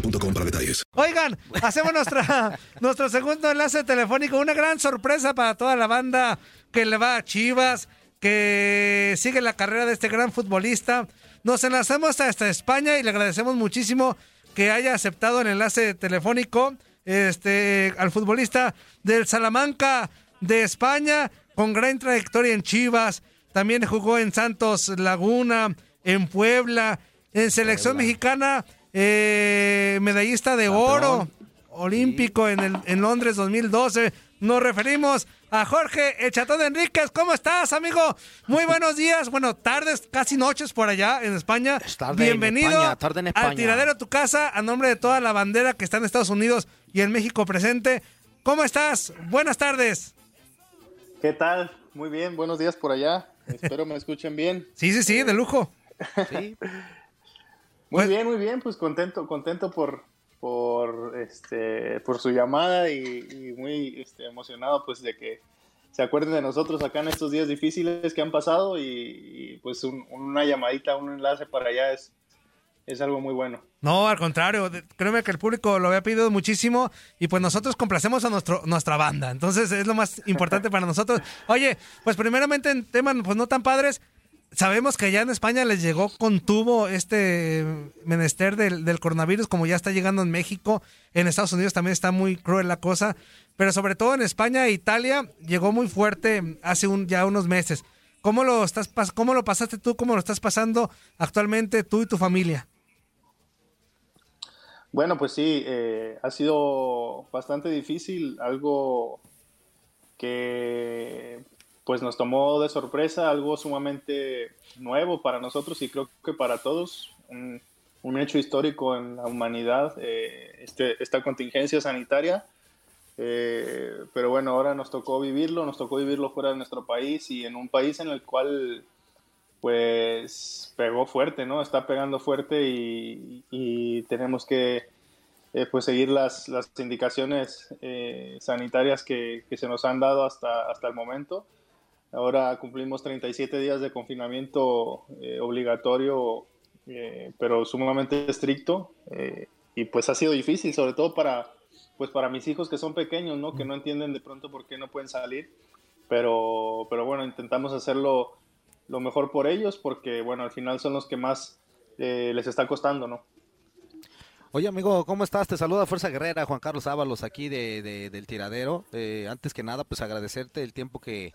boostmobile.com para detalles. Oigan, hacemos nuestra, nuestro segundo enlace telefónico. Una gran sorpresa para toda la banda que le va a Chivas, que sigue la carrera de este gran futbolista. Nos enlazamos hasta España y le agradecemos muchísimo que haya aceptado el enlace telefónico este, al futbolista del Salamanca de España, con gran trayectoria en Chivas. También jugó en Santos Laguna, en Puebla, en selección mexicana, eh, medallista de oro olímpico en, el, en Londres 2012. Nos referimos a Jorge El Chatón Enríquez. ¿Cómo estás, amigo? Muy buenos días. Bueno, tardes, casi noches por allá en España. tarde en Bienvenido España, tarde en España. al tiradero a tu casa a nombre de toda la bandera que está en Estados Unidos y en México presente. ¿Cómo estás? Buenas tardes. ¿Qué tal? Muy bien, buenos días por allá. Espero me escuchen bien. Sí, sí, sí, de lujo. Muy bien, muy bien, pues contento, contento por, por este, por su llamada y, y muy este, emocionado pues de que se acuerden de nosotros acá en estos días difíciles que han pasado y, y, pues un- una llamadita, un enlace para allá es, es algo muy bueno. No, al contrario, créeme que el público lo había pedido muchísimo y pues nosotros complacemos a nuestro, nuestra banda. Entonces es lo más importante para nosotros. Oye, pues primeramente en temas pues no tan padres, sabemos que allá en España les llegó con tubo este menester del, del coronavirus como ya está llegando en México. En Estados Unidos también está muy cruel la cosa, pero sobre todo en España e Italia llegó muy fuerte hace un, ya unos meses. ¿Cómo lo, estás, ¿Cómo lo pasaste tú? ¿Cómo lo estás pasando actualmente tú y tu familia? Bueno, pues sí, eh, ha sido bastante difícil, algo que pues nos tomó de sorpresa, algo sumamente nuevo para nosotros y creo que para todos, un, hecho histórico en la humanidad, eh, este, esta contingencia sanitaria. Eh, pero bueno, ahora nos tocó vivirlo, nos tocó vivirlo fuera de nuestro país y en un país en el cual pues pegó fuerte, ¿no? Está pegando fuerte y, tenemos que eh, pues seguir las, indicaciones sanitarias que, que se nos han dado hasta, hasta el momento. Ahora cumplimos 37 días de confinamiento eh, obligatorio, eh, pero sumamente estricto. eh, y pues ha sido difícil, sobre todo para, pues para mis hijos que son pequeños, ¿no? Que no entienden de pronto por qué no pueden salir. Pero, pero bueno, intentamos hacerlo lo mejor por ellos porque, bueno, al final son los que más les está costando, ¿no? Oye, amigo, ¿cómo estás? Te saluda Fuerza Guerrera, Juan Carlos Ábalos, aquí de, del tiradero. Eh, antes que nada, pues agradecerte el tiempo que,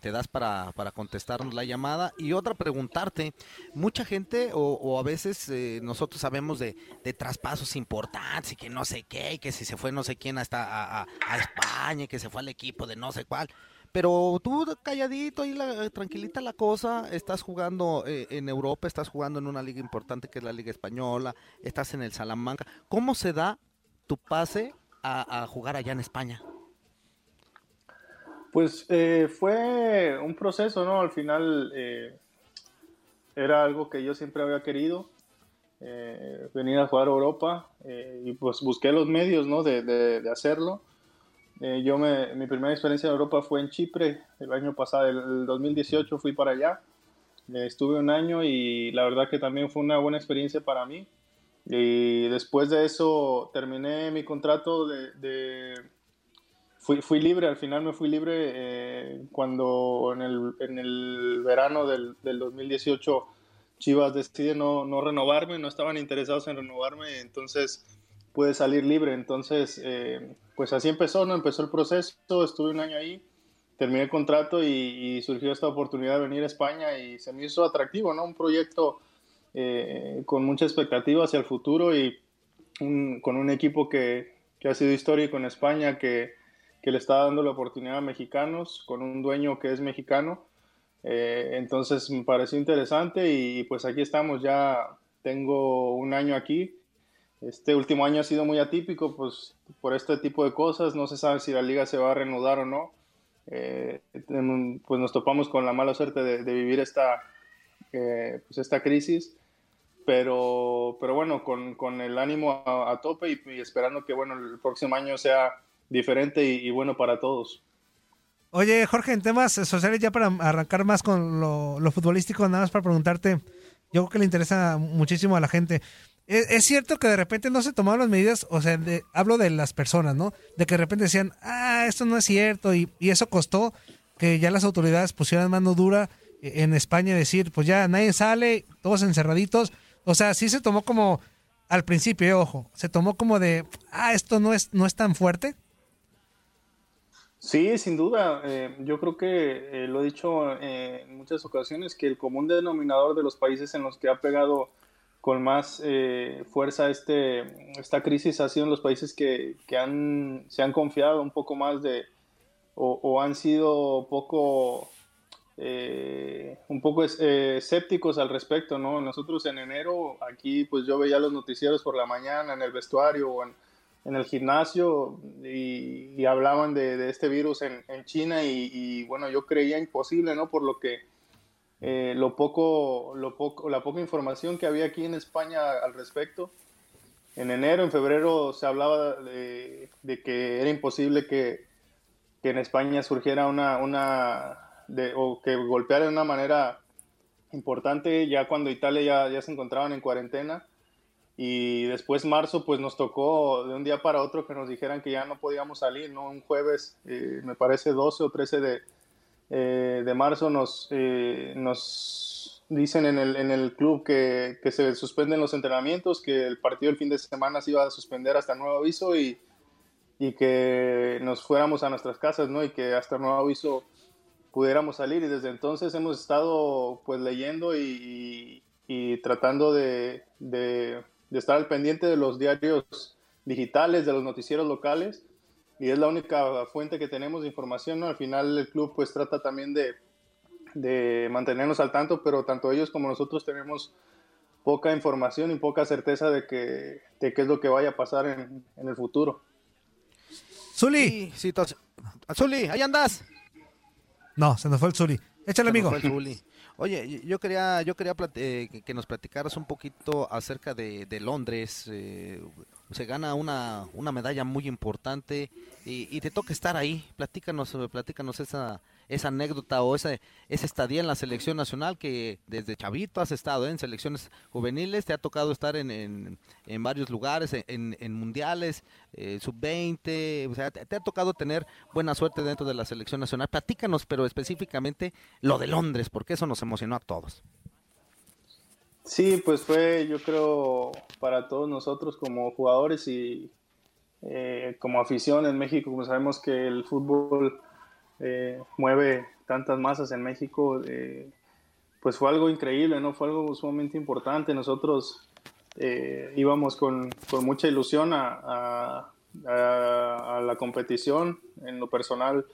te das para, para, contestarnos la llamada. Y otra, preguntarte, mucha gente o, a veces eh, nosotros sabemos de, traspasos importantes y que no sé qué, y que si se fue no sé quién hasta a, a, a España, y que se fue al equipo de no sé cuál. Pero tú calladito ahí, la, tranquilita la cosa, estás jugando eh, en Europa, estás jugando en una liga importante que es la Liga Española, estás en el Salamanca. ¿Cómo se da tu pase a, jugar allá en España? Pues eh, fue un proceso, ¿no? Al final eh, era algo que yo siempre había querido, venir a jugar a Europa, y pues busqué los medios, ¿no? de hacerlo. Eh, yo me, mi primera experiencia en Europa fue en Chipre, el año pasado, el, 2018 fui para allá, eh, estuve un año y la verdad que también fue una buena experiencia para mí. Y después de eso terminé mi contrato de... fui, fui, libre, al final me fui libre eh, cuando en el, en el verano del, del, 2018 Chivas decide no, no renovarme, no estaban interesados en renovarme, entonces pude salir libre. Entonces, eh, pues así empezó, ¿no? Empezó el proceso, estuve un año ahí, terminé el contrato y, surgió esta oportunidad de venir a España y se me hizo atractivo, ¿no? Un proyecto eh, con mucha expectativa hacia el futuro y con un equipo que, que, ha sido histórico en España, que, que, le está dando la oportunidad a mexicanos, con un dueño que es mexicano. Eh, entonces me pareció interesante y pues aquí estamos, ya tengo un año aquí este último año ha sido muy atípico, pues por este tipo de cosas, no se sabe si la liga se va a reanudar o no. Eh, pues nos topamos con la mala suerte de, vivir esta, eh, pues esta crisis, pero, pero bueno, con, con el ánimo a, tope y, esperando que bueno, el próximo año sea diferente y, bueno para todos. Oye, Jorge, en temas sociales, ya para arrancar más con lo, lo futbolístico, nada más para preguntarte, yo creo que le interesa muchísimo a la gente. Es, cierto que de repente no se tomaron las medidas, o sea, hablo de las personas, ¿no? De que de repente decían, ah, esto no es cierto, y, eso costó que ya las autoridades pusieran mano dura e, en España, decir, pues ya nadie sale, todos encerraditos. O sea, sí se tomó como, al principio, eh, ojo, se tomó como de, ah, esto no es, no es tan fuerte. Sí, sin duda. Eh, yo creo que eh, lo he dicho en muchas ocasiones, que el común denominador de los países en los que ha pegado con más eh, fuerza este, esta crisis ha sido en los países que, se han confiado un poco más de, o, han sido eh, un poco eh, escépticos al respecto, ¿no? Nosotros en enero, aquí pues yo veía los noticieros por la mañana en el vestuario o en, el gimnasio y, hablaban de, este virus en, en China y, y, bueno, yo creía imposible, ¿no? Por lo que eh, lo poco, lo poco, la poca información que había aquí en España al respecto. En enero, en febrero se hablaba de, que era imposible que, en España surgiera una, una de, o que golpeara de una manera importante ya cuando Italia ya, ya, se encontraban en cuarentena y después marzo pues nos tocó de un día para otro que nos dijeran que ya no podíamos salir, ¿no? Un jueves, eh, me parece 12 o 13 de, eh, de marzo nos, eh, nos dicen en el, en el club que, que, se suspenden los entrenamientos, que el partido del fin de semana se iba a suspender hasta nuevo aviso y, y que nos fuéramos a nuestras casas, ¿no? Y que hasta nuevo aviso pudiéramos salir y desde entonces hemos estado pues leyendo y, y, tratando de, de, de, estar al pendiente de los diarios digitales, de los noticieros locales y es la única fuente que tenemos de información, ¿no? Al final el club pues trata también de, de mantenernos al tanto, pero tanto ellos como nosotros tenemos poca información y poca certeza de, que, de qué es lo que vaya a pasar en, en el futuro. Zuli. Sí, Zuli, ahí andas. No, se nos fue el Zuli. Échale, amigo. Oye, yo quería, yo quería eh, que nos platicaras un poquito acerca de, de Londres. Eh, se gana una, una medalla muy importante y, te toca estar ahí. Platícanos, platícanos esa, esa anécdota o esa, esa estadía en la selección nacional que desde chavito has estado ¿eh? en selecciones juveniles, te ha tocado estar en, en, varios lugares, en, en mundiales, eh, sub-20, o sea, te, ha tocado tener buena suerte dentro de la selección nacional. Platícanos, pero específicamente lo de Londres, porque eso nos emocionó a todos. Sí, pues fue, yo creo, para todos nosotros como jugadores y eh, como afición en México, como sabemos que el fútbol eh, mueve tantas masas en México, eh, pues fue algo increíble, ¿no? Fue algo sumamente importante. Nosotros íbamos con, con, mucha ilusión a, a, la competición. En lo personal,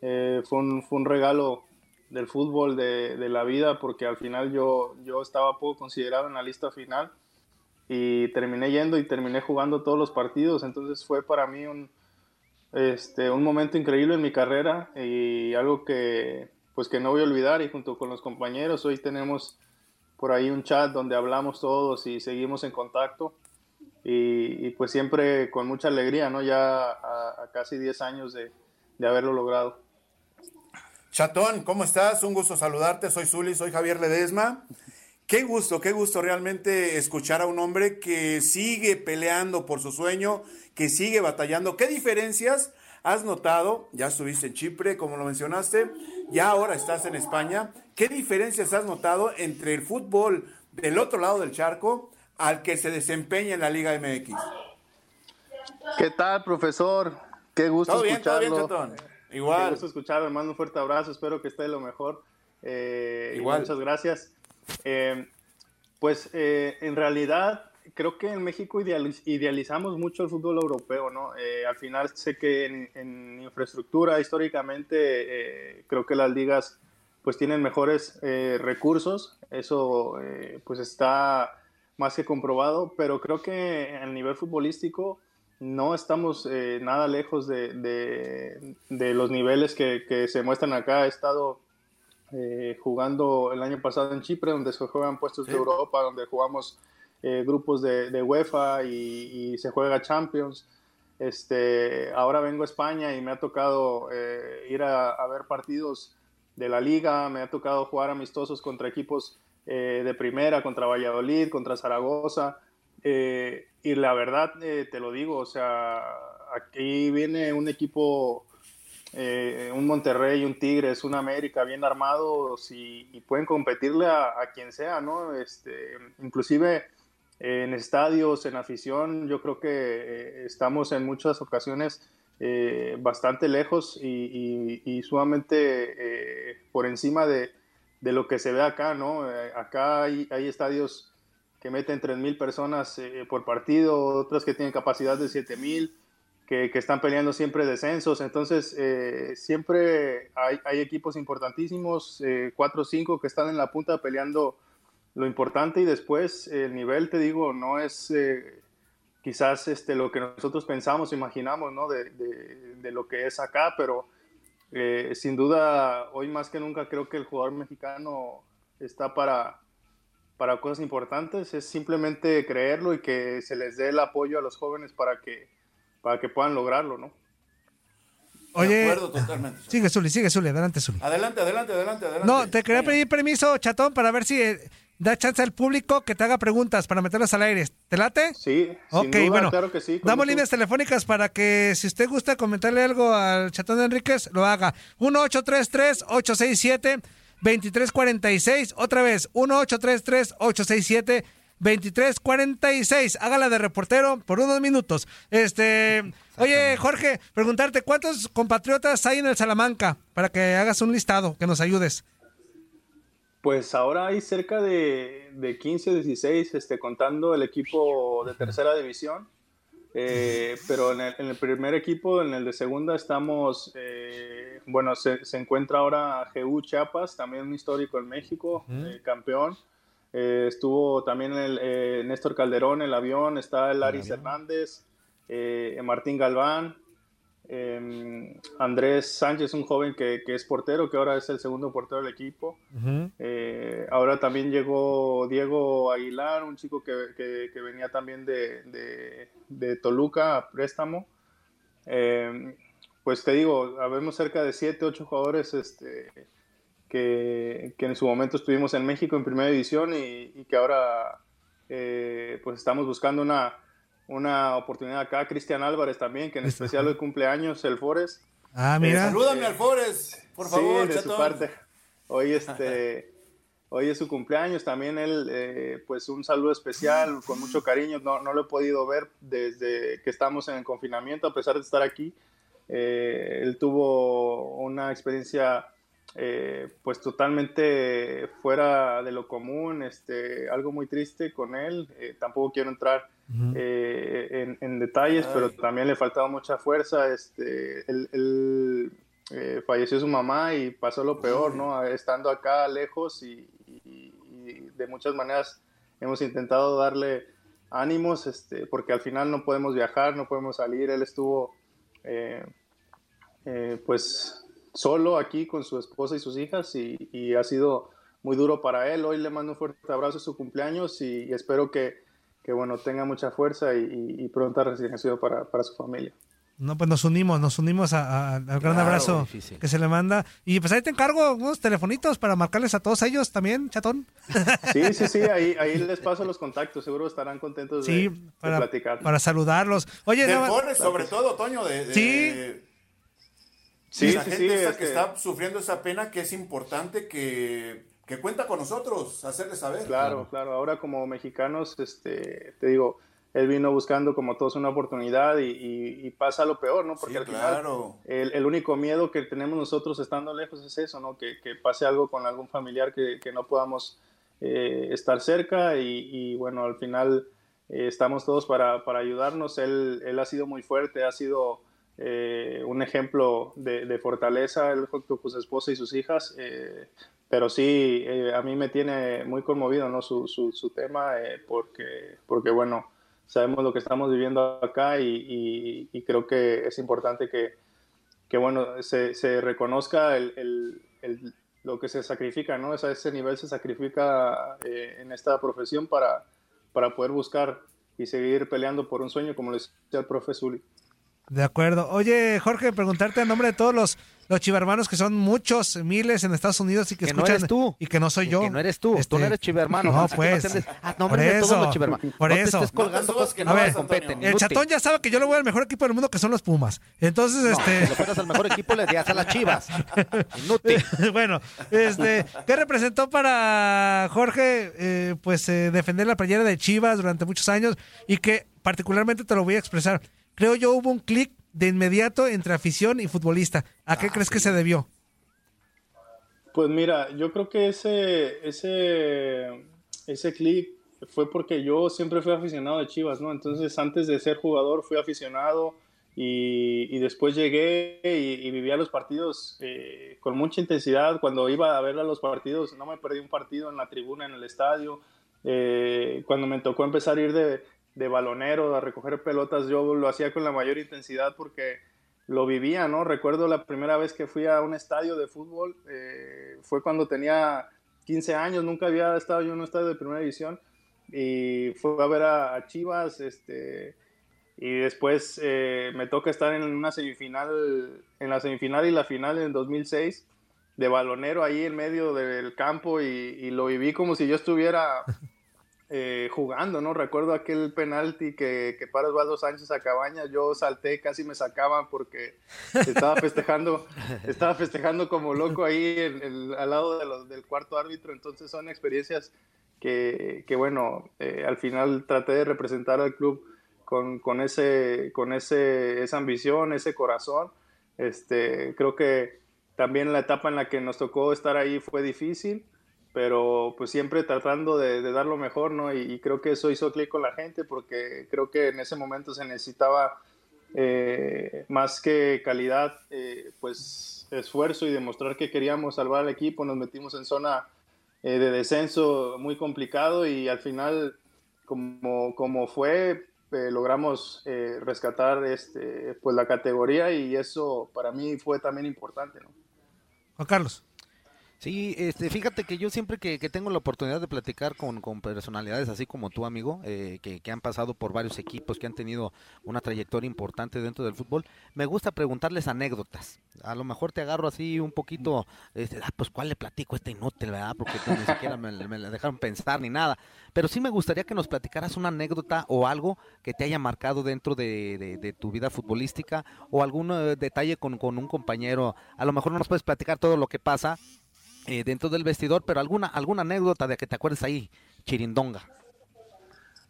fue un, fue, un, regalo del fútbol, de, de, la vida, porque al final yo, yo estaba poco considerado en la lista final y terminé yendo y terminé jugando todos los partidos, entonces fue para mí un, este, un momento increíble en mi carrera y algo que pues que no voy a olvidar y junto con los compañeros hoy tenemos por ahí un chat donde hablamos todos y seguimos en contacto y, pues siempre con mucha alegría, ¿no? Ya a, a casi 10 años de, de haberlo logrado. Chatón, ¿cómo estás? Un gusto saludarte. Soy Zuli, soy Javier Ledesma. Qué gusto, qué gusto realmente escuchar a un hombre que sigue peleando por su sueño, que sigue batallando. ¿Qué diferencias has notado? Ya estuviste en Chipre, como lo mencionaste, ya ahora estás en España. ¿Qué diferencias has notado entre el fútbol del otro lado del charco al que se desempeña en la Liga MX? ¿Qué tal, profesor? Qué gusto ¿Todo bien, escucharlo. Todo bien, Chatón. Igual. Qué gusto escucharlo, mando un fuerte abrazo, espero que esté lo mejor. Eh, Igual. muchas gracias. Eh, pues eh, en realidad creo que en México idealizamos mucho el fútbol europeo, ¿no? Eh, al final sé que en, en infraestructura históricamente eh, creo que las ligas pues tienen mejores eh, recursos, eso pues está más que comprobado, pero creo que a nivel futbolístico no estamos eh, nada lejos de, de, de, los niveles que, que, se muestran acá. He estado eh, jugando el año pasado en Chipre, donde se juegan puestos de Europa, donde jugamos eh, grupos de, de UEFA y, y, se juega Champions. Este, ahora vengo a España y me ha tocado eh, ir a, a, ver partidos de la liga, me ha tocado jugar amistosos contra equipos de primera, contra Valladolid, contra Zaragoza. Eh, y la verdad, eh, te lo digo, o sea, aquí viene un equipo, eh, un Monterrey, un Tigres, un América bien armados y, pueden competirle a, quien sea, ¿no? Este, inclusive en estadios, en afición, yo creo que eh, estamos en muchas ocasiones bastante lejos y, sumamente por encima de, de, lo que se ve acá, ¿no? acá hay estadios que meten 3.000 personas eh, por partido, otras que tienen capacidad de 7.000, que, que están peleando siempre descensos. Entonces, eh, siempre hay, hay, equipos importantísimos, eh, 4 o 5 que están en la punta peleando lo importante y después el nivel, te digo, no es eh, quizás este, lo que nosotros pensamos, imaginamos, ¿no? De, de, lo que es acá, pero eh, sin duda, hoy más que nunca creo que el jugador mexicano está para para cosas importantes, es simplemente creerlo y que se les dé el apoyo a los jóvenes para que, para que puedan lograrlo, ¿no? Oye, de acuerdo totalmente. Sigue, Zuli, sigue, Zuli, adelante, Zuli. Adelante, adelante, adelante, adelante. No, te quería pedir permiso, chatón, para ver si eh, da chance al público que te haga preguntas para meterlas al aire. ¿Te late? Sí, ok, duda, bueno. claro que sí. Damos líneas telefónicas para que si usted gusta comentarle algo al chatón de Enríquez, lo haga. 1833 867 2346. Otra vez, 1833-867-2346. Hágala de reportero por unos minutos. Este, oye, Jorge, preguntarte, ¿cuántos compatriotas hay en el Salamanca? Para que hagas un listado, que nos ayudes. Pues ahora hay cerca de, de 15, 16, este, contando el equipo de tercera división. Eh, pero en el, en el, primer equipo, en el de segunda, estamos, eh, bueno, se, se, encuentra ahora GU Chiapas, también un histórico en México, uh -huh. eh, campeón. estuvo también el, eh, Néstor Calderón, el avión, está el Aris Hernández, eh, Martín Galván, eh, Andrés Sánchez, un joven que, que, es portero, que ahora es el segundo portero del equipo. Uh -huh. eh, ahora también llegó Diego Aguilar, un chico que, que, que venía también de, de, de, Toluca a préstamo. Eh, pues te digo, habemos cerca de 7, 8 jugadores este, que, en su momento estuvimos en México en primera división y, y que ahora eh, pues estamos buscando una una oportunidad acá. Cristian Álvarez también, que en especial hoy cumpleaños, el Forest. Ah, mira. Eh, salúdame al Forest, por favor, sí, de su parte. Hoy este hoy es su cumpleaños, también él, eh, pues un saludo especial, con mucho cariño, no, no lo he podido ver desde que estamos en el confinamiento, a pesar de estar aquí, eh, él tuvo una experiencia eh, pues totalmente fuera de lo común, este, algo muy triste con él, tampoco quiero entrar en, en, detalles, pero también le faltaba mucha fuerza, este, él, él falleció su mamá y pasó lo peor, ¿no? Estando acá lejos y, de muchas maneras hemos intentado darle ánimos, este, porque al final no podemos viajar, no podemos salir. Él estuvo, eh, eh, pues, solo aquí con su esposa y sus hijas y, ha sido muy duro para él. Hoy le mando un fuerte abrazo a su cumpleaños y, espero que, bueno, tenga mucha fuerza y, pronta resignación para su familia. No, pues nos unimos, nos unimos al gran abrazo que se le manda. Y pues ahí te encargo unos telefonitos para marcarles a todos ellos también, chatón. Sí, sí, sí, ahí, ahí les paso los contactos, seguro estarán contentos de, para, platicar. Para saludarlos. Oye, sobre todo, Toño, de, sí. Sí, la gente que este está sufriendo esa pena, que es importante que, que cuenta con nosotros, hacerles saber. Claro, claro, ahora como mexicanos, este, te digo, él vino buscando como todos una oportunidad y, pasa lo peor, ¿no? Porque al final el, único miedo que tenemos nosotros estando lejos es eso, ¿no? Que, pase algo con algún familiar que, no podamos eh, estar cerca y, bueno, al final eh, estamos todos para, ayudarnos. Él, él, ha sido muy fuerte, ha sido eh, un ejemplo de, fortaleza, él junto con su esposa y sus hijas. pero sí, a mí me tiene muy conmovido, ¿no? Su, su, su tema, porque, porque bueno, sabemos lo que estamos viviendo acá y, creo que es importante que, que bueno, se, se reconozca el, el, lo que se sacrifica, ¿no? Es a ese nivel se sacrifica eh, en esta profesión para, para poder buscar y seguir peleando por un sueño, como lo decía el profesor De acuerdo. Oye, Jorge, preguntarte a nombre de todos los los chivermanos que son muchos miles en Estados Unidos y que, escuchan no eres tú. y que no soy yo. Que no eres tú, tú no este, eres chivermano. No, pues. Ah, no, por eso, por eso. Te estés colgando cosas que no ver, competen. El chatón ya sabe que yo le voy al mejor equipo del mundo que son los Pumas. Entonces, este. Si lo fueras al mejor equipo, le dirías a las chivas. Inútil. bueno, este, ¿qué representó para Jorge, eh, pues, eh, defender la playera de Chivas durante muchos años y que particularmente te lo voy a expresar? Creo yo hubo un clic de inmediato entre afición y futbolista. ¿A qué ah, crees que se debió? Pues mira, yo creo que ese, ese, ese clip fue porque yo siempre fui aficionado de Chivas, ¿no? Entonces, antes de ser jugador, fui aficionado y, después llegué y, vivía los partidos eh, con mucha intensidad. Cuando iba a ver a los partidos, no me perdí un partido en la tribuna, en el estadio. Eh, cuando me tocó empezar a ir de, de balonero, a recoger pelotas, yo lo hacía con la mayor intensidad porque lo vivía, ¿no? Recuerdo la primera vez que fui a un estadio de fútbol, eh, fue cuando tenía 15 años, nunca había estado yo en un estadio de primera división y fue a ver a, Chivas, este, y después eh, me toca estar en una semifinal, en la semifinal y la final en 2006 de balonero ahí en medio del campo y, y lo viví como si yo estuviera eh, jugando, ¿no? Recuerdo aquel penalti que, que para Osvaldo Sánchez a Cabañas, yo salté, casi me sacaban porque estaba festejando, estaba festejando como loco ahí al lado de del cuarto árbitro, entonces son experiencias que, que bueno, eh, al final traté de representar al club con, con, ese, con ese, esa ambición, ese corazón. Este, creo que también la etapa en la que nos tocó estar ahí fue difícil, pero pues siempre tratando de, dar lo mejor, ¿no? Y, creo que eso hizo clic con la gente porque creo que en ese momento se necesitaba eh, más que calidad, eh, pues esfuerzo y demostrar que queríamos salvar al equipo, nos metimos en zona eh, de descenso muy complicado y al final, como, como fue, logramos rescatar este, pues la categoría y eso para mí fue también importante, ¿no? Juan Carlos. Sí, este, fíjate que yo siempre que, tengo la oportunidad de platicar con, personalidades así como tú, amigo, eh, que, han pasado por varios equipos, que han tenido una trayectoria importante dentro del fútbol, me gusta preguntarles anécdotas. A lo mejor te agarro así un poquito, este, ah, pues cuál le platico este inútil, ¿verdad? Porque ni siquiera me, la dejaron pensar ni nada. Pero sí me gustaría que nos platicaras una anécdota o algo que te haya marcado dentro de, tu vida futbolística o algún eh, detalle con, con un compañero. A lo mejor no nos puedes platicar todo lo que pasa, eh, dentro del vestidor, pero alguna, alguna anécdota de que te acuerdes ahí, Chirindonga.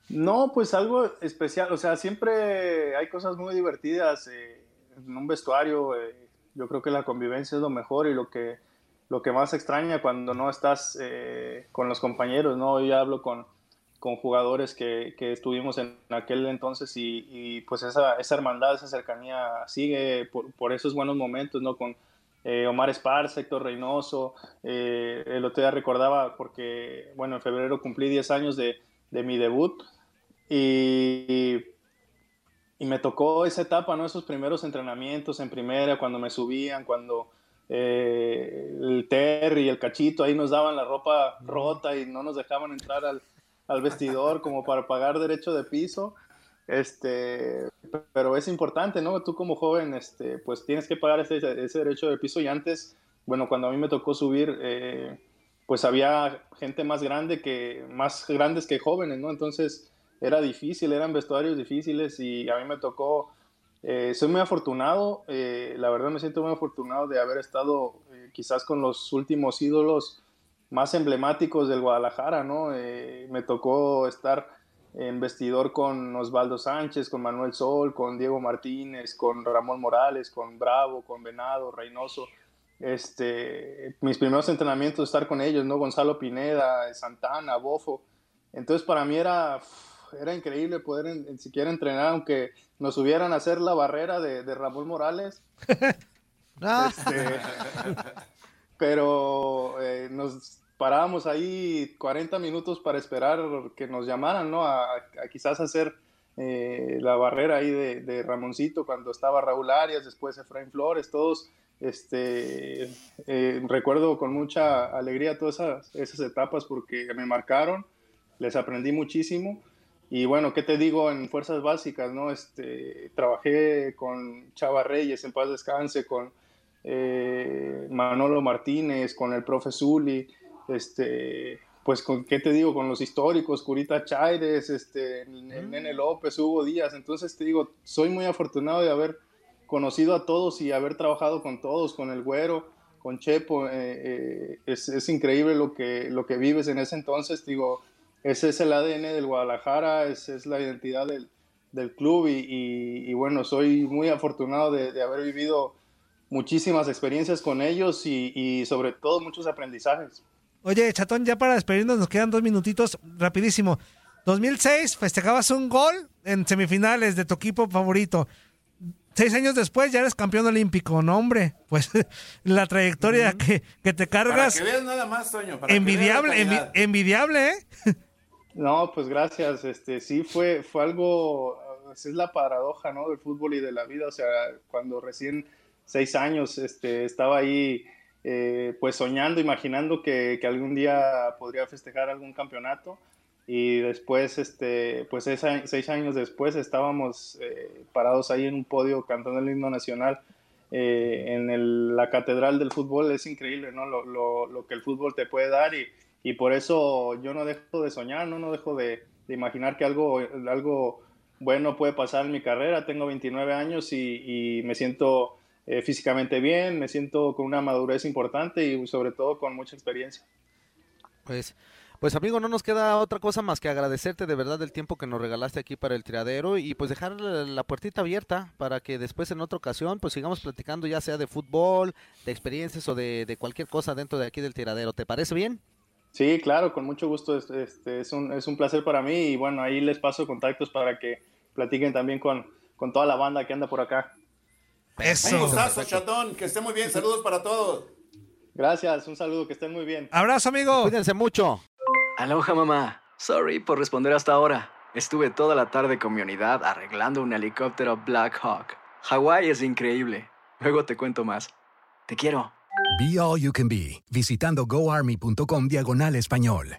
No, pues algo especial, o sea, siempre hay cosas muy divertidas eh, en un vestuario. eh, yo creo que la convivencia es lo mejor y lo que, lo que más extraña cuando no estás eh, con los compañeros, ¿no? Yo hablo con, con jugadores que, que estuvimos en aquel entonces y, y, pues esa, esa hermandad, esa cercanía sigue por, por esos buenos momentos, ¿no? Con eh, Omar Esparza, Héctor Reynoso, eh, el otro día recordaba porque, bueno, en febrero cumplí 10 años de, de mi debut y, y me tocó esa etapa, ¿no? Esos primeros entrenamientos en primera, cuando me subían, cuando eh, el Terry y el Cachito ahí nos daban la ropa rota y no nos dejaban entrar al, al vestidor como para pagar derecho de piso. Este, pero es importante, ¿no? Tú como joven, este, pues tienes que pagar ese, ese derecho de piso y antes, bueno, cuando a mí me tocó subir, eh, pues había gente más grande que, más grandes que jóvenes, ¿no? Entonces era difícil, eran vestuarios difíciles y a mí me tocó, eh, soy muy afortunado, eh, la verdad me siento muy afortunado de haber estado quizás con los últimos ídolos más emblemáticos del Guadalajara, ¿no? Me tocó estar en vestidor con Osvaldo Sánchez, con Manuel Sol, con Diego Martínez, con Ramón Morales, con Bravo, con Venado, Reynoso. Este, mis primeros entrenamientos estar con ellos, ¿no? Gonzalo Pineda, Santana, Bofo. Entonces para mí era, era increíble poder en, en siquiera entrenar, aunque nos subieran a hacer la barrera de, de Ramón Morales. Este, pero eh, nos parábamos ahí 40 minutos para esperar que nos llamaran, ¿no? A, quizás hacer eh, la barrera ahí de, de, Ramoncito cuando estaba Raúl Arias, después Efraín Flores, todos. Este, eh, recuerdo con mucha alegría todas esas, esas etapas porque me marcaron, les aprendí muchísimo. Y bueno, ¿qué te digo en fuerzas básicas? no este, Trabajé con Chava Reyes, en paz descanse, con eh, Manolo Martínez, con el profe Zuli, este, pues con qué te digo, con los históricos, Curita Chaires, este, el Nene López, Hugo Díaz, entonces te digo, soy muy afortunado de haber conocido a todos y haber trabajado con todos, con el Güero, con Chepo, eh, eh, es, es, increíble lo que, lo que vives en ese entonces, digo, ese es el ADN del Guadalajara, esa es la identidad del, del club y, y, y, bueno, soy muy afortunado de, de haber vivido muchísimas experiencias con ellos y, y sobre todo muchos aprendizajes. Oye, Chatón, ya para despedirnos nos quedan dos minutitos, rapidísimo. 2006 festejabas un gol en semifinales de tu equipo favorito. Seis años después ya eres campeón olímpico, no hombre, pues la trayectoria uh -huh. que, que, te cargas. Para que veas nada más, Toño. Para envidiable, envi envidiable, ¿eh? No, pues gracias. Este, sí fue, fue algo, es la paradoja, ¿no? Del fútbol y de la vida. O sea, cuando recién seis años, este, estaba ahí eh, pues soñando, imaginando que, algún día podría festejar algún campeonato. Y después, este, pues seis, años después estábamos eh, parados ahí en un podio cantando el himno nacional eh, en la catedral del fútbol, es increíble, ¿no? Lo, lo, que el fútbol te puede dar y, y por eso yo no dejo de soñar, no, no dejo de, imaginar que algo, algo bueno puede pasar en mi carrera, tengo 29 años y me siento eh, físicamente bien, me siento con una madurez importante y sobre todo con mucha experiencia. Pues, pues amigo, no nos queda otra cosa más que agradecerte de verdad el tiempo que nos regalaste aquí para el tiradero y pues dejar la puertita abierta para que después en otra ocasión pues sigamos platicando ya sea de fútbol, de experiencias o de, de cualquier cosa dentro de aquí del tiradero. ¿Te parece bien? Sí, claro, con mucho gusto. Este, es, un, es un placer para mí y bueno, ahí les paso contactos para que platiquen también con, con toda la banda que anda por acá. Eso. Un gustazo, chatón. Que esté muy bien. Saludos para todos. Gracias. Un saludo. Que estén muy bien. Abrazo, amigo. Cuídense mucho. Aloha, mamá. Sorry por responder hasta ahora. Estuve toda la tarde con mi unidad arreglando un helicóptero Black Hawk. Hawái es increíble. Luego te cuento más. Te quiero. Be All You Can Be. Visitando goarmy.com diagonal español.